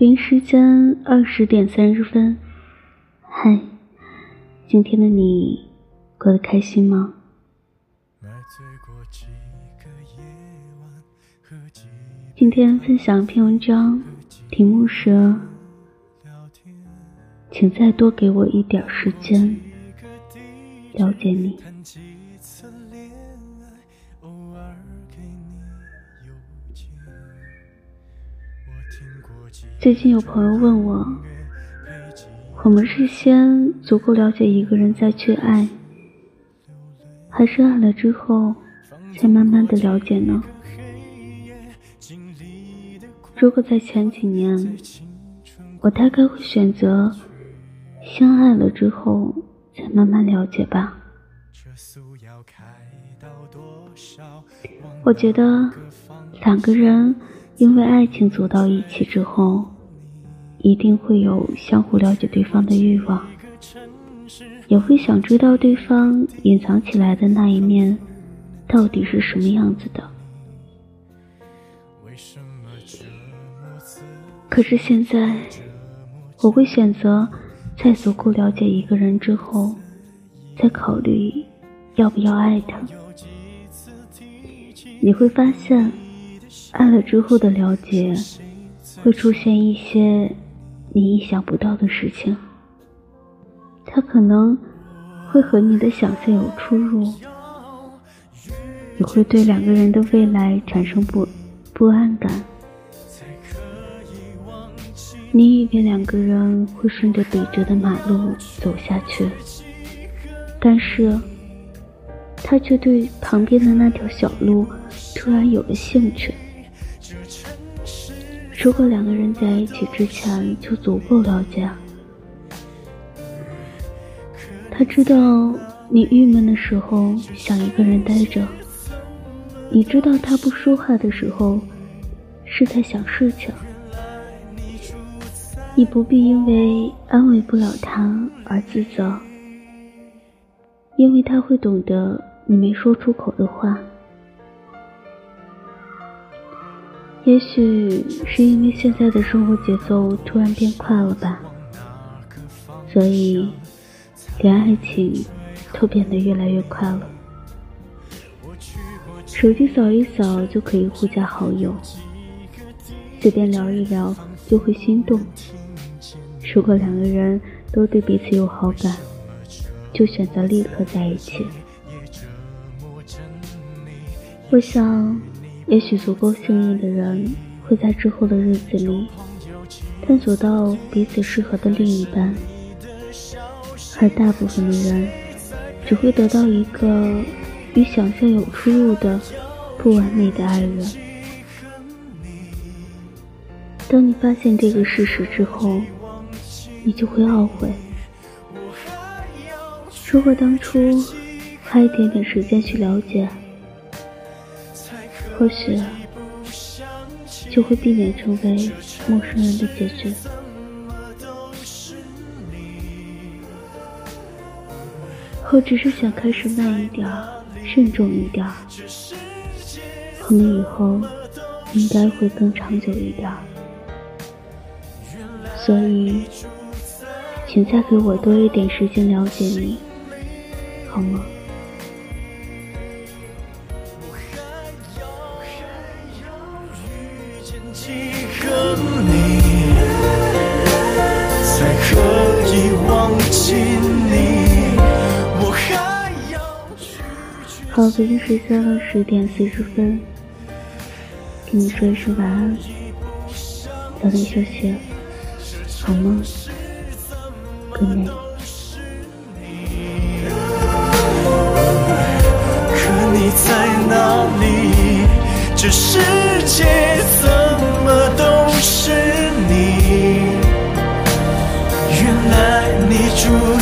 北京时间二十点三十分，嗨，今天的你过得开心吗？今天分享一篇文章，题目是，请再多给我一点时间，了解你。最近有朋友问我，我们是先足够了解一个人再去爱，还是爱了之后才慢慢的了解呢？如果在前几年，我大概会选择先爱了之后再慢慢了解吧。我觉得两个人。因为爱情走到一起之后，一定会有相互了解对方的欲望，也会想知道对方隐藏起来的那一面到底是什么样子的。可是现在，我会选择在足够了解一个人之后，再考虑要不要爱他。你会发现。爱了之后的了解，会出现一些你意想不到的事情。他可能会和你的想象有出入，也会对两个人的未来产生不不安感。你以为两个人会顺着笔直的马路走下去，但是他却对旁边的那条小路突然有了兴趣。如果两个人在一起之前就足够了解，他知道你郁闷的时候想一个人待着，你知道他不说话的时候是在想事情，你不必因为安慰不了他而自责，因为他会懂得你没说出口的话。也许是因为现在的生活节奏突然变快了吧，所以连爱情都变得越来越快了。手机扫一扫就可以互加好友，随便聊一聊就会心动。如果两个人都对彼此有好感，就选择立刻在一起。我想。也许足够幸运的人，会在之后的日子里探索到彼此适合的另一半，而大部分的人只会得到一个与想象有出入的不完美的爱人。当你发现这个事实之后，你就会懊悔。如果当初花一点点时间去了解。或许就会避免成为陌生人的结局。我只是想开始慢一点，慎重一点，我们以后应该会更长久一点。所以，请再给我多一点时间了解你，好吗？好，北京时间二十点四十分，跟你说一声晚安，早点休息，好吗？Good night。可你在哪里？这世界。true